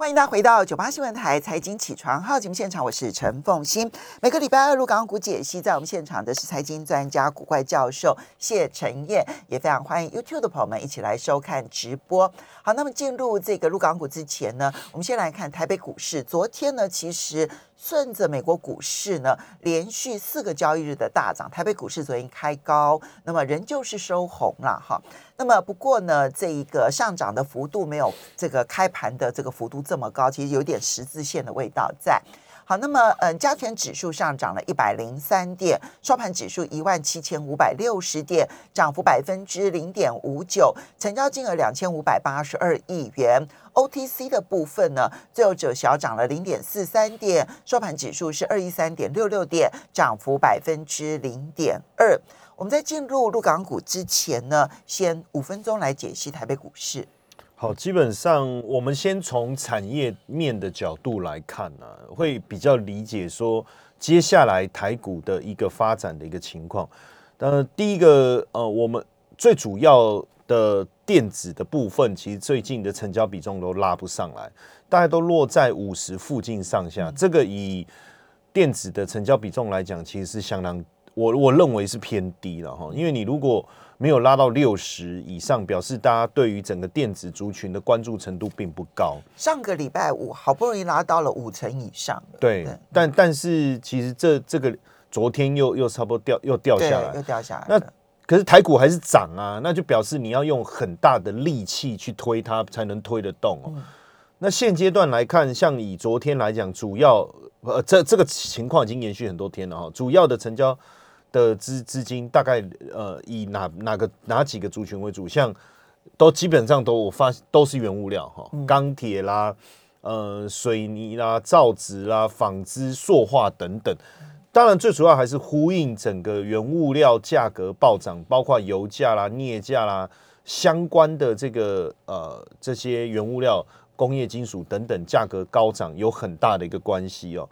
欢迎大家回到九八新闻台财经起床号节目现场，我是陈凤欣。每个礼拜二入港股解析，在我们现场的是财经专家古怪教授谢晨燕，也非常欢迎 YouTube 的朋友们一起来收看直播。好，那么进入这个入港股之前呢，我们先来看台北股市。昨天呢，其实顺着美国股市呢，连续四个交易日的大涨，台北股市昨天开高，那么仍旧是收红了哈。那么不过呢，这一个上涨的幅度没有这个开盘的这个幅度这么高，其实有点十字线的味道在。好，那么嗯，加权指数上涨了一百零三点，收盘指数一万七千五百六十点，涨幅百分之零点五九，成交金额两千五百八十二亿元。OTC 的部分呢，最后者小涨了零点四三点，收盘指数是二一三点六六点，涨幅百分之零点二。我们在进入入港股之前呢，先五分钟来解析台北股市。好，基本上我们先从产业面的角度来看呢，会比较理解说接下来台股的一个发展的一个情况。呃，第一个呃，我们最主要的电子的部分，其实最近的成交比重都拉不上来，大概都落在五十附近上下。这个以电子的成交比重来讲，其实是相当。我我认为是偏低了哈，因为你如果没有拉到六十以上，表示大家对于整个电子族群的关注程度并不高。上个礼拜五好不容易拉到了五成以上，对，但但是其实这这个昨天又又差不多掉又掉下来，又掉下来。那可是台股还是涨啊，那就表示你要用很大的力气去推它才能推得动哦。那现阶段来看，像以昨天来讲，主要呃这这个情况已经延续很多天了哈，主要的成交。的资资金大概呃以哪哪个哪几个族群为主？像都基本上都我发都是原物料哈，钢铁啦、呃水泥啦、造纸啦、纺织、塑化等等。当然最主要还是呼应整个原物料价格暴涨，包括油价啦、镍价啦相关的这个呃这些原物料、工业金属等等价格高涨有很大的一个关系哦。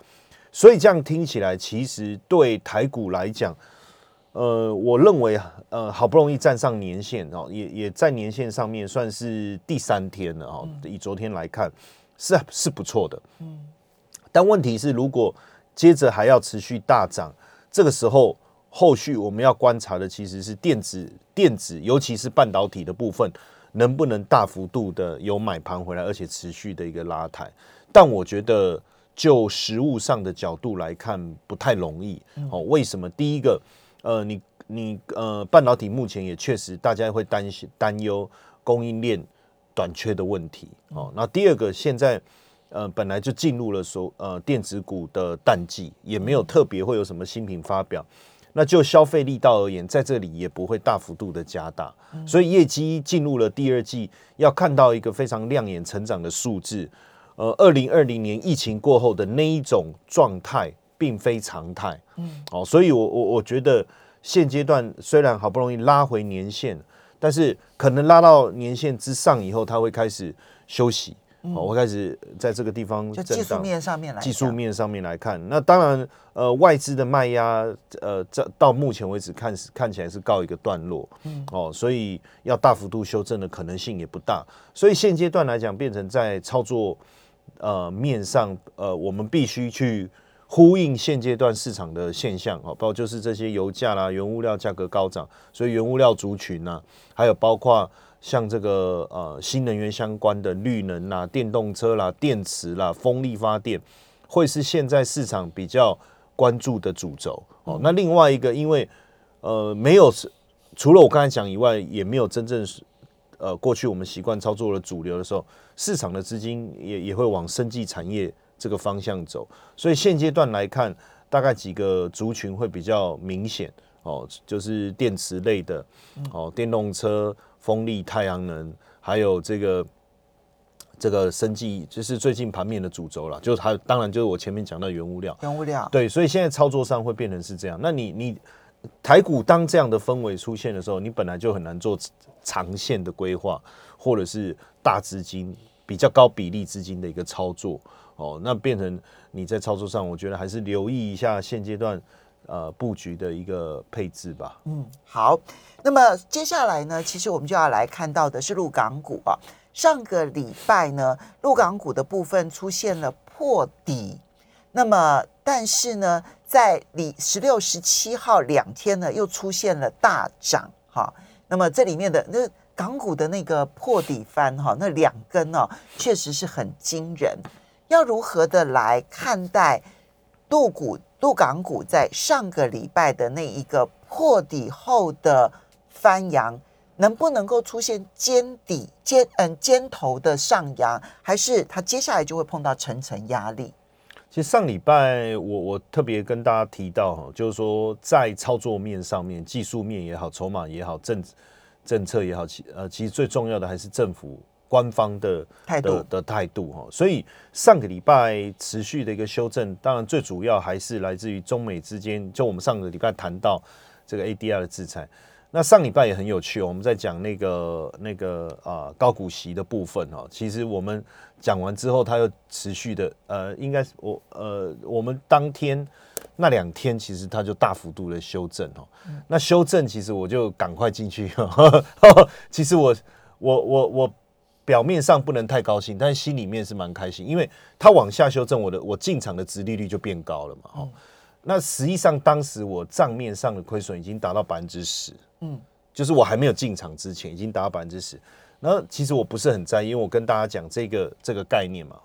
所以这样听起来，其实对台股来讲，呃，我认为呃，好不容易站上年线哦，也也在年线上面算是第三天了哦。以昨天来看，是是不错的。嗯。但问题是，如果接着还要持续大涨，这个时候后续我们要观察的其实是电子电子，尤其是半导体的部分，能不能大幅度的有买盘回来，而且持续的一个拉抬。但我觉得。就实物上的角度来看，不太容易。哦，为什么？第一个，呃，你你呃，半导体目前也确实大家会担心担忧供应链短缺的问题。哦，那第二个，现在呃本来就进入了所呃电子股的淡季，也没有特别会有什么新品发表。那就消费力道而言，在这里也不会大幅度的加大，所以业绩进入了第二季，要看到一个非常亮眼成长的数字。呃，二零二零年疫情过后的那一种状态，并非常态。嗯，哦，所以我我我觉得现阶段虽然好不容易拉回年线，但是可能拉到年线之上以后，它会开始休息。哦，我开始在这个地方就技术面上面来，技术面上面来看，那当然，呃，外资的卖压，呃，这到目前为止看看起来是告一个段落。嗯，哦，所以要大幅度修正的可能性也不大。所以现阶段来讲，变成在操作。呃，面上呃，我们必须去呼应现阶段市场的现象哦，包括就是这些油价啦、原物料价格高涨，所以原物料族群呢，还有包括像这个呃新能源相关的绿能啦、电动车啦、电池啦、风力发电，会是现在市场比较关注的主轴哦。那另外一个，因为呃没有除了我刚才讲以外，也没有真正是。呃，过去我们习惯操作的主流的时候，市场的资金也也会往生技产业这个方向走，所以现阶段来看，大概几个族群会比较明显。哦，就是电池类的，哦，电动车、风力、太阳能，还有这个这个生技，就是最近盘面的主轴了，就是它当然就是我前面讲到原物料，原物料，对，所以现在操作上会变成是这样，那你你。台股当这样的氛围出现的时候，你本来就很难做长线的规划，或者是大资金比较高比例资金的一个操作哦，那变成你在操作上，我觉得还是留意一下现阶段呃布局的一个配置吧。嗯，好，那么接下来呢，其实我们就要来看到的是陆港股啊。上个礼拜呢，陆港股的部分出现了破底，那么但是呢，在里十六、十七号两天呢，又出现了大涨哈。那么这里面的那港股的那个破底翻哈，那两根哦，确实是很惊人。要如何的来看待陆股、陆港股在上个礼拜的那一个破底后的翻扬？能不能够出现尖底尖嗯尖头的上扬，还是它接下来就会碰到层层压力？其实上礼拜我我特别跟大家提到哈，就是说在操作面上面、技术面也好、筹码也好、政政策也好，其呃其实最重要的还是政府官方的态度的态度哈。所以上个礼拜持续的一个修正，当然最主要还是来自于中美之间，就我们上个礼拜谈到这个 ADR 的制裁。那上礼拜也很有趣，我们在讲那个那个啊高股息的部分哦。其实我们讲完之后，它又持续的呃，应该是我呃，我们当天那两天其实它就大幅度的修正哦。那修正其实我就赶快进去。其实我我我我表面上不能太高兴，但是心里面是蛮开心，因为它往下修正，我的我进场的值利率就变高了嘛。哦，那实际上当时我账面上的亏损已经达到百分之十。嗯，就是我还没有进场之前，已经达到百分之十。然后其实我不是很在意，因为我跟大家讲这个这个概念嘛。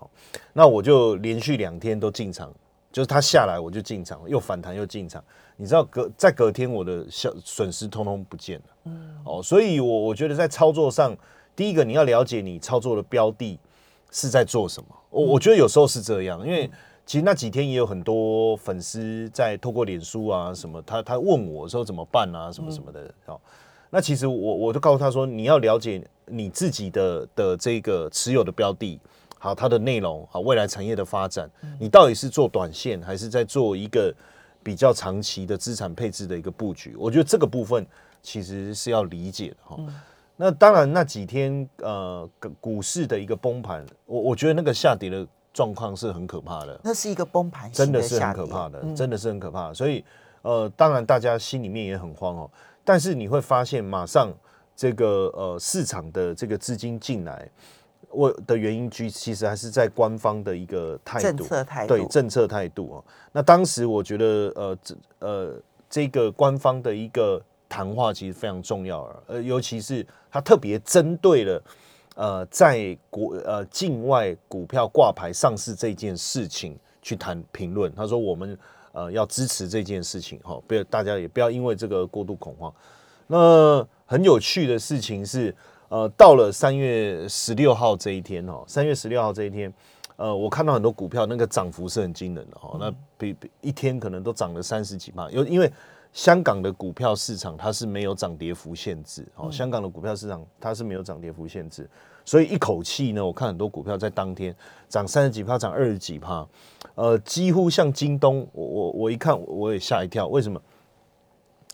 那我就连续两天都进场，就是它下来我就进场，又反弹又进场。你知道隔在隔天我的小损失通通不见了。嗯，哦，所以我我觉得在操作上，第一个你要了解你操作的标的是在做什么。我我觉得有时候是这样，因为。其实那几天也有很多粉丝在透过脸书啊什么，他他问我说怎么办啊什么什么的哦。那其实我我就告诉他说，你要了解你自己的的这个持有的标的，好它的内容好未来产业的发展，你到底是做短线还是在做一个比较长期的资产配置的一个布局？我觉得这个部分其实是要理解的哈。那当然那几天呃股市的一个崩盘，我我觉得那个下跌的。状况是很可怕的，那是一个崩盘，真的是很可怕的，真的是很可怕。所以，呃，当然大家心里面也很慌哦。但是你会发现，马上这个呃市场的这个资金进来，我的原因其其实还是在官方的一个态度，政策态度，对政策态度哦。那当时我觉得，呃，这呃这个官方的一个谈话其实非常重要，呃，尤其是他特别针对了。呃，在国呃境外股票挂牌上市这件事情去谈评论，他说我们呃要支持这件事情哈，不要大家也不要因为这个过度恐慌。那很有趣的事情是，呃，到了三月十六号这一天哦，三月十六号这一天，呃，我看到很多股票那个涨幅是很惊人的哈，那比比一天可能都涨了三十几万，有因为。香港的股票市场它是没有涨跌幅限制，哦，香港的股票市场它是没有涨跌幅限制，所以一口气呢，我看很多股票在当天涨三十几趴，涨二十几趴，呃，几乎像京东，我我我一看我也吓一跳，为什么？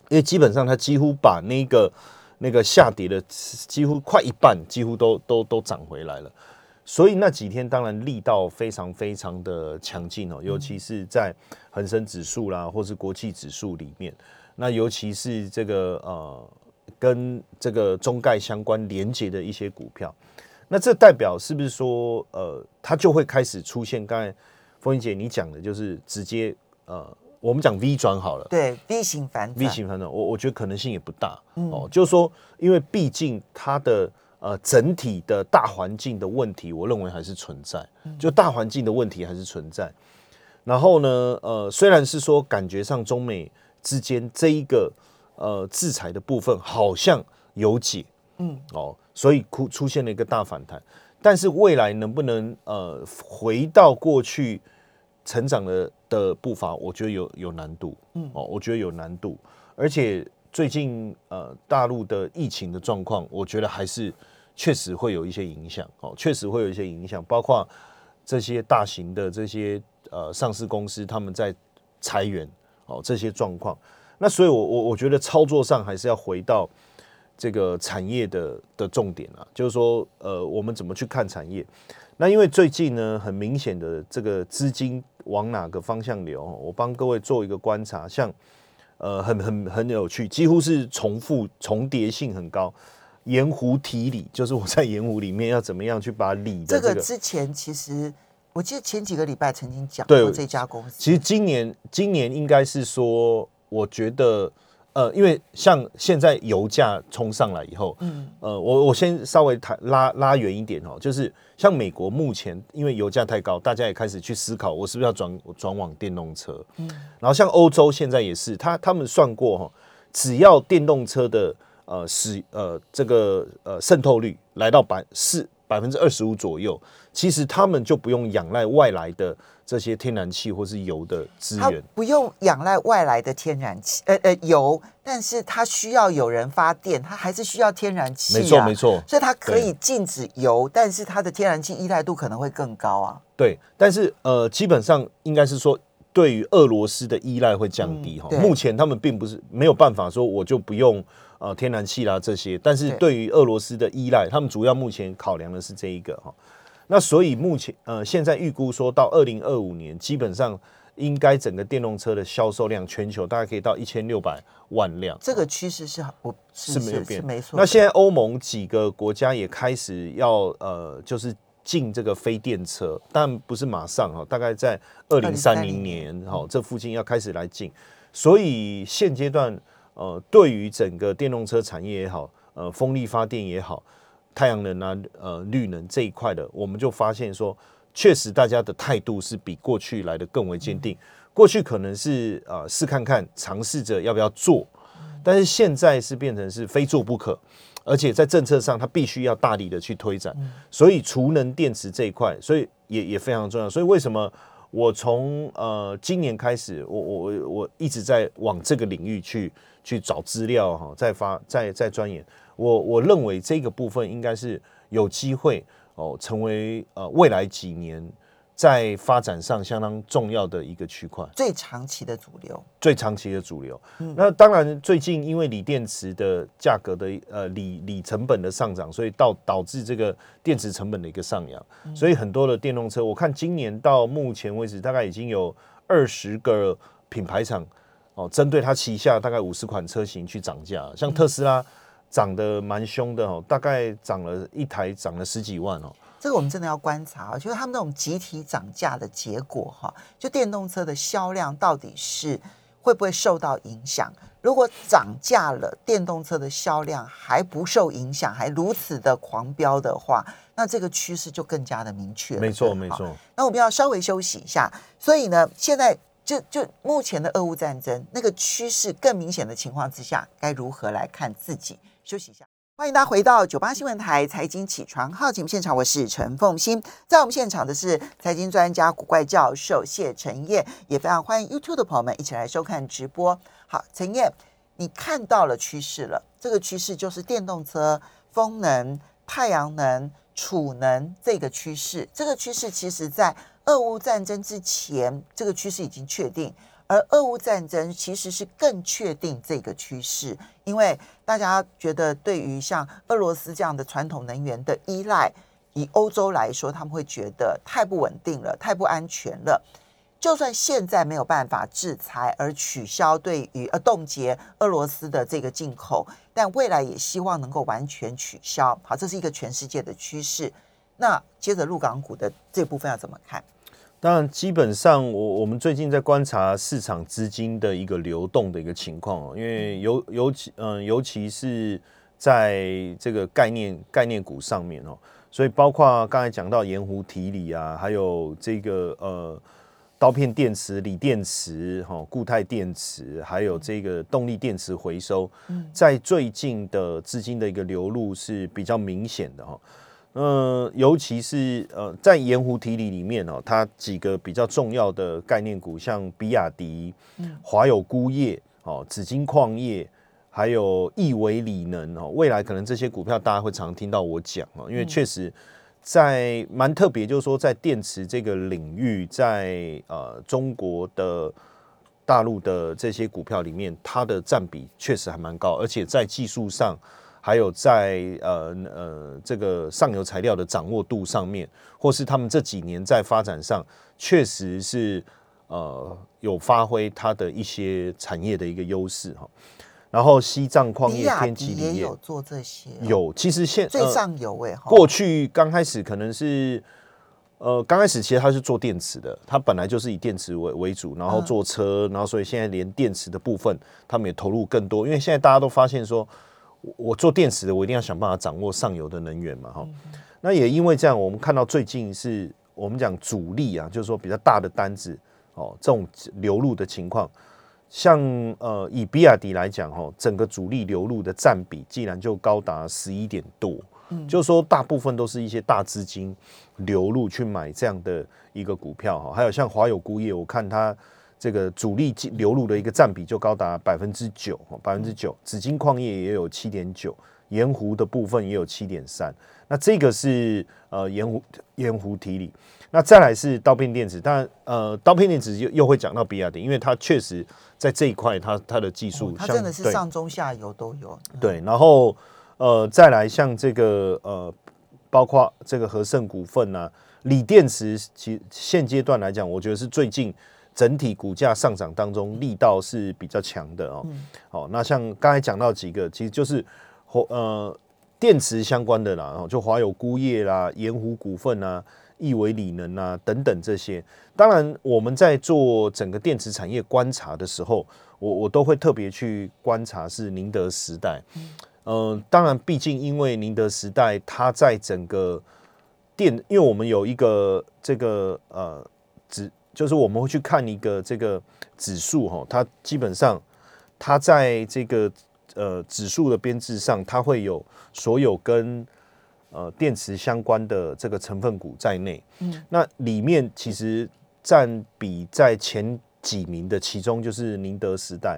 因为基本上它几乎把那个那个下跌的几乎快一半，几乎都都都涨回来了。所以那几天当然力道非常非常的强劲哦，尤其是在恒生指数啦，或是国际指数里面，那尤其是这个呃跟这个中概相关连接的一些股票，那这代表是不是说呃它就会开始出现？刚才风云姐你讲的就是直接呃我们讲 V 转好了，对 V 型反转，V 型反转，我我觉得可能性也不大。哦，就是说因为毕竟它的。呃，整体的大环境的问题，我认为还是存在，就大环境的问题还是存在。然后呢，呃，虽然是说感觉上中美之间这一个呃制裁的部分好像有解，嗯，哦，所以出出现了一个大反弹，但是未来能不能呃回到过去成长的的步伐，我觉得有有难度，嗯，哦，我觉得有难度，而且。最近呃，大陆的疫情的状况，我觉得还是确实会有一些影响哦，确实会有一些影响，包括这些大型的这些呃上市公司他们在裁员哦，这些状况。那所以，我我我觉得操作上还是要回到这个产业的的重点啊，就是说呃，我们怎么去看产业？那因为最近呢，很明显的这个资金往哪个方向流？我帮各位做一个观察，像。呃，很很很有趣，几乎是重复重叠性很高。盐湖提锂，就是我在盐湖里面要怎么样去把锂的这个这个。之前其实我记得前几个礼拜曾经讲对过这家公司，其实今年今年应该是说，我觉得呃，因为像现在油价冲上来以后，嗯呃，我我先稍微谈拉拉远一点哦，就是像美国目前因为油价太高，大家也开始去思考，我是不是要转转往电动车？嗯，然后像欧洲现在也是，他他们算过哈，只要电动车的呃使呃这个呃渗透率来到百四百分之二十五左右，其实他们就不用仰赖外来的这些天然气或是油的资源。不用仰赖外来的天然气，呃呃油，但是它需要有人发电，它还是需要天然气、啊，没错没错。所以它可以禁止油，但是它的天然气依赖度可能会更高啊。对，但是呃，基本上应该是说，对于俄罗斯的依赖会降低哈、嗯目前他们并不是没有办法说我就不用呃天然气啦这些，但是对对于俄罗斯的依赖，他们主要目前考量的是这一个哈、那所以目前呃现在预估说到二零二五年，基本上应该整个电动车的销售量全球大概可以到一千六百万辆。这个趋势是我是是没有变，是没错。那现在欧盟几个国家也开始要呃，就是进这个非电车，但不是马上哈，大概在二零三零年哈这附近要开始来进。所以现阶段呃，对于整个电动车产业也好，呃，风力发电也好，太阳能啊，呃，绿能这一块的，我们就发现说，确实大家的态度是比过去来的更为坚定。过去可能是呃试看看，尝试着要不要做，但是现在是变成是非做不可，而且在政策上它必须要大力的去推展，所以储能电池这一块，所以也也非常重要。所以为什么我从呃今年开始，我我我我一直在往这个领域去去找资料哈，在发在在钻研。我我认为这个部分应该是有机会哦，成为呃未来几年在发展上相当重要的一个区块。最长期的主流，最长期的主流。那当然，最近因为锂电池的价格的呃锂锂成本的上涨，所以到导致这个电池成本的一个上扬，所以很多的电动车，我看今年到目前为止，大概已经有二十个品牌厂哦，针对它旗下大概五十款车型去涨价，像特斯拉涨得蛮凶的哦，大概涨了一台涨了十几万哦。这个我们真的要观察啊，就是他们那种集体涨价的结果哈，就电动车的销量到底是会不会受到影响？如果涨价了，电动车的销量还不受影响，还如此的狂飙的话，那这个趋势就更加的明确了。没错，没错。那我们要稍微休息一下。所以呢，现在就就目前的俄乌战争那个趋势更明显的情况之下，该如何来看自己？休息一下。欢迎大家回到九八新闻台财经起床号节目现场，我是陈凤欣。在我们现场的是财经专家古怪教授谢晨燕，也非常欢迎 YouTube 的朋友们一起来收看直播。好，陈燕，你看到了趋势了，这个趋势就是电动车、风能、太阳能、储能这个趋势。这个趋势其实在俄乌战争之前，这个趋势已经确定。而俄乌战争其实是更确定这个趋势，因为大家觉得对于像俄罗斯这样的传统能源的依赖，以欧洲来说，他们会觉得太不稳定了，太不安全了。就算现在没有办法制裁而取消对于呃冻结俄罗斯的这个进口，但未来也希望能够完全取消。好，这是一个全世界的趋势。那接着陆港股的这部分要怎么看？当然，基本上我我们最近在观察市场资金的一个流动的一个情况哦，因为尤尤其嗯、尤其是在这个概念概念股上面哦，所以包括刚才讲到盐湖提锂啊，还有这个呃刀片电池、锂电池、哈、固态电池，还有这个动力电池回收，在最近的资金的一个流入是比较明显的哈、呃，尤其是呃，在盐湖提锂里面哦，它几个比较重要的概念股，像比亚迪、华友钴业、哦，紫金矿业，还有易维锂能哦，未来可能这些股票大家会常听到我讲哦，因为确实在蛮特别，就是说在电池这个领域，在呃中国的大陆的这些股票里面，它的占比确实还蛮高，而且在技术上。还有在呃呃这个上游材料的掌握度上面，或是他们这几年在发展上，确实是呃有发挥它的一些产业的一个优势哈。然后西藏矿业、天齐锂业也有做这些哦，有，其实现最呃上游哎，哈。过去刚开始可能是，呃，刚开始其实它是做电池的，它本来就是以电池为为主，然后嗯。做车，然后所以现在连电池的部分他们也投入更多，因为现在大家都发现说，我我做电池的，我一定要想办法掌握上游的能源嘛，哈。那也因为这样，我们看到最近是我们讲主力啊，就是说比较大的单子哦，这种流入的情况。像呃，以比亚迪来讲，哈，整个主力流入的占比竟然就高达十一点多，嗯就是说大部分都是一些大资金流入去买这样的一个股票哈。还有像华友钴业，我看它这个主力进流入的一个占比就高达百分之九，百分之九。紫金矿业也有七点九，盐湖的部分也有七点三。那这个是呃盐湖盐湖提锂。那再来是刀片电子，但呃刀片电子又又会讲到比亚迪，因为它确实在这一块它它的技术哦它真的是上中下游都有，对，然后呃，再来像这个呃，包括这个和盛股份啊，锂电池，其现阶段来讲，我觉得是最近整体股价上涨当中力道是比较强的哦。好、那像刚才讲到几个，其实就是华呃电池相关的啦，哦，就华友钴业啦、盐湖股份啊。亿维锂能啊，等等这些，当然我们在做整个电池产业观察的时候，我我都会特别去观察是宁德时代。嗯、当然，毕竟因为宁德时代它在整个电，因为我们有一个这个呃指，就是我们会去看一个这个指数哈，它基本上它在这个呃指数的编制上，它会有所有跟呃电池相关的这个成分股在内。嗯，那里面其实占比在前几名的，其中就是宁德时代。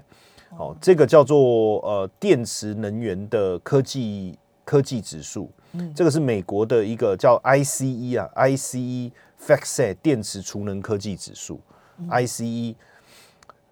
哦，这个叫做呃电池能源的科技科技指数，嗯，这个是美国的一个叫 ICE 啊，ICE FactSet 电池储能科技指数、i c e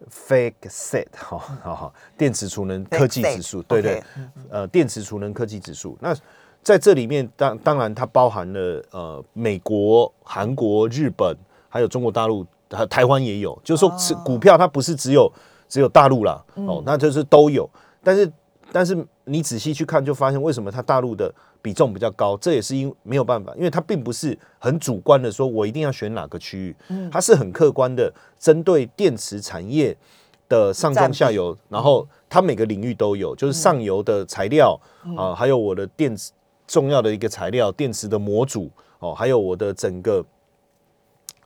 FactSet 好好好，电池储能科技指数，对对呃，电池储能科技指数。那在这里面，当当然它包含了呃美国、韩国、日本，还有中国大陆，还台湾也有。就是说，是股票它不是只有只有大陆啦，哦，那就是都有。但是但是你仔细去看，就发现为什么它大陆的比重比较高，这也是因没有办法，因为它并不是很主观的说我一定要选哪个区域，它是很客观的针对电池产业的上中下游，然后它每个领域都有，就是上游的材料啊，还有我的电池重要的一个材料，电池的模组哦，还有我的整个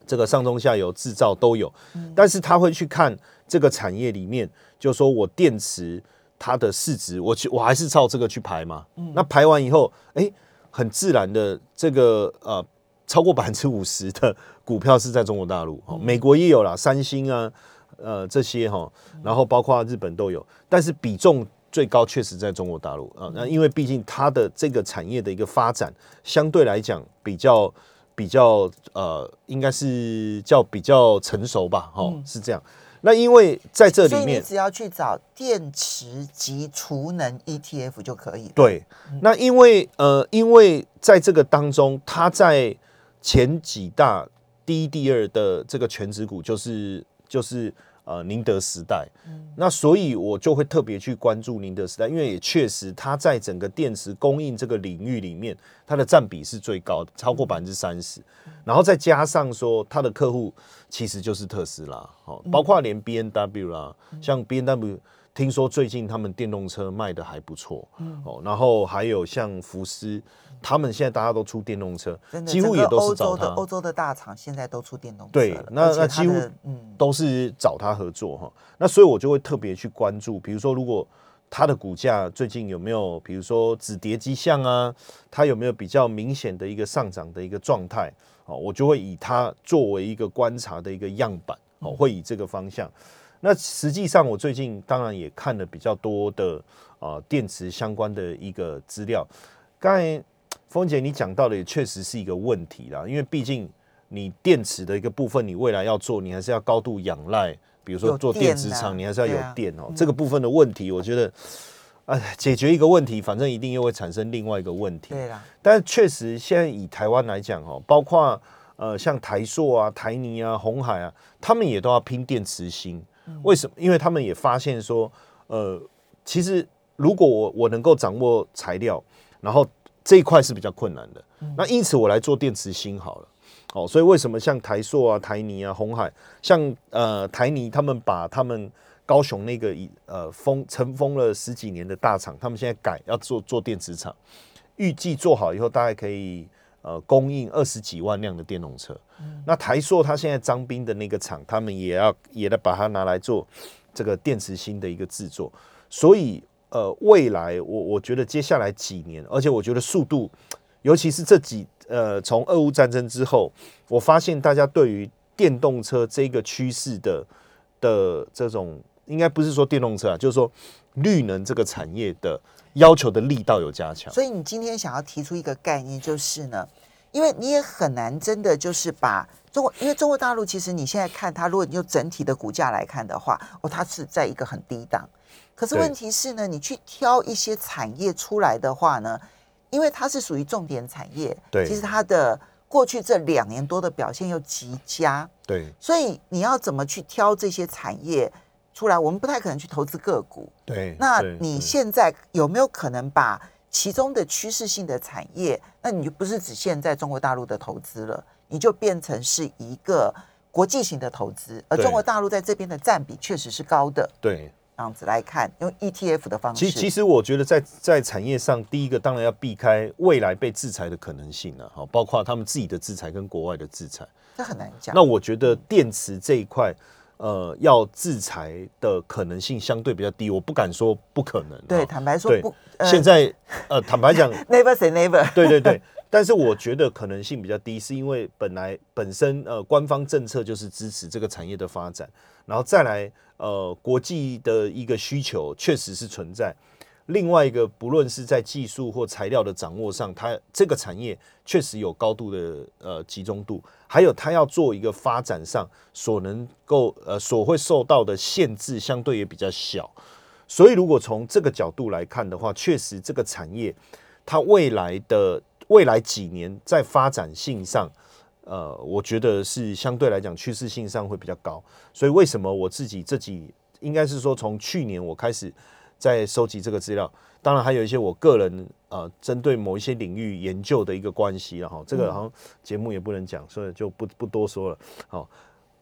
这个上中下游制造都有，但是他会去看这个产业里面，就说我电池它的市值，我去我还是照这个去排嘛。那排完以后，哎，很自然的这个呃超过百分之五十的股票是在中国大陆，哦，美国也有啦，三星啊，呃这些哈，然后包括日本都有，但是比重最高确实在中国大陆啊。那因为毕竟它的这个产业的一个发展，相对来讲比较比较呃，应该是叫比较成熟吧，哦，是这样。那因为在这所以你里面，只要去找电池及储能 ETF 就可以了。对，那因为呃，因为在这个当中，它在前几大第一、第二的这个全指股就是就是呃宁德时代，那所以我就会特别去关注宁德时代，因为也确实它在整个电池供应这个领域里面，它的占比是最高的，超过百分之三十，然后再加上说它的客户其实就是特斯拉，哦，包括连 B N W 啦，像 B N W。听说最近他们电动车卖的还不错，哦，然后还有像福斯，他们现在大家都出电动车几乎也都是找他洲的欧，洲的大厂现在都出电动车对了，那那几乎嗯，都是找他合作哈。那所以我就会特别去关注，比如说如果它的股价最近有没有，比如说止跌迹象啊，它有没有比较明显的一个上涨的一个状态，哦，我就会以它作为一个观察的一个样板，哦，会以这个方向。那实际上，我最近当然也看了比较多的啊、呃电池相关的一个资料。刚才峰姐你讲到的也确实是一个问题啦，因为毕竟你电池的一个部分，你未来要做，你还是要高度仰赖，比如说做电子电啊厂，你还是要有电哦、这个部分的问题，我觉得，哎，解决一个问题，反正一定又会产生另外一个问题。对啦，但确实，现在以台湾来讲哦，包括呃像台塑啊、台泥啊、红海啊，他们也都要拼电池芯。为什么？因为他们也发现说，呃，其实如果我我能够掌握材料，然后这一块是比较困难的。那因此我来做电池芯好了。哦，所以为什么像台塑啊、台泥啊、红海，像呃台泥他们把他们高雄那个呃封尘封了十几年的大厂，他们现在改要做做电池厂，预计做好以后大概可以呃供应二十几万辆的电动车。那台硕它现在张斌的那个厂，他们也要也得把它拿来做这个电池芯的一个制作。所以呃未来我我觉得接下来几年，而且我觉得速度，尤其是这几。呃，从俄乌战争之后，我发现大家对于电动车这个趋势的的这种，应该不是说电动车啊，就是说绿能这个产业的要求的力道有加强。所以你今天想要提出一个概念，就是呢，因为你也很难真的就是把中国，因为中国大陆其实你现在看它，如果你用整体的股价来看的话，哦，它是在一个很低档。可是问题是呢，你去挑一些产业出来的话呢？因为它是属于重点产业，对，其实它的过去这两年多的表现又极佳，对，所以你要怎么去挑这些产业出来？我们不太可能去投资个股，对。那你现在有没有可能把其中的趋势性的产业，那你就不是指现在中国大陆的投资了，你就变成是一个国际型的投资，而中国大陆在这边的占比确实是高的，对。这样子来看，用 ETF 的方式。其实，其实我觉得在在产业上，第一个当然要避开未来被制裁的可能性了，哈，包括他们自己的制裁跟国外的制裁，这很难讲。那我觉得电池这一块，呃，要制裁的可能性相对比较低，我不敢说不可能。对，坦白说不。现在，呃，坦白讲，Never say never。对对对。但是我觉得可能性比较低，是因为本来本身呃官方政策就是支持这个产业的发展，然后再来呃国际的一个需求确实是存在。另外一个，不论是在技术或材料的掌握上，它这个产业确实有高度的呃集中度，还有它要做一个发展上所能够呃所会受到的限制相对也比较小。所以如果从这个角度来看的话，确实这个产业它未来的。未来几年在发展性上，呃，我觉得是相对来讲趋势性上会比较高。所以为什么我自己这几应该是说从去年我开始在收集这个资料，当然还有一些我个人呃针对某一些领域研究的一个关系了哈。这个好像节目也不能讲，所以就不不多说了。好。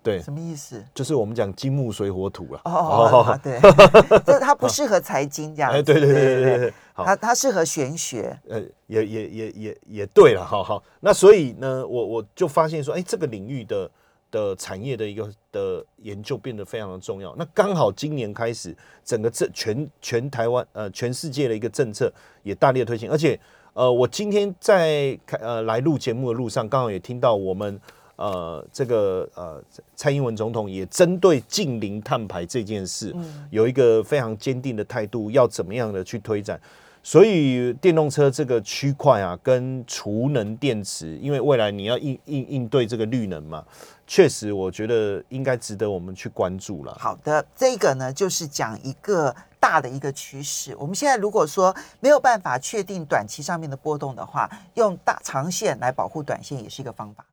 对，什么意思？就是我们讲金木水火土了。哦，对，就是它不适合财经这样。哎，对对对对对，它它适合玄学。呃，也也也也也对了，好好。那所以呢，我我就发现说，哎，这个领域的的产业的一个的研究变得非常的重要。那刚好今年开始，整个这全全台湾呃全世界的一个政策也大力的推行，而且呃，我今天在开呃来录节目的路上，刚好也听到我们。呃，这个呃，蔡英文总统也针对近零碳排这件事，有一个非常坚定的态度，要怎么样的去推展。所以电动车这个区块啊，跟储能电池，因为未来你要应应应对这个绿能嘛，确实我觉得应该值得我们去关注了。好的，这个呢就是讲一个大的一个趋势。我们现在如果说没有办法确定短期上面的波动的话，用大长线来保护短线也是一个方法。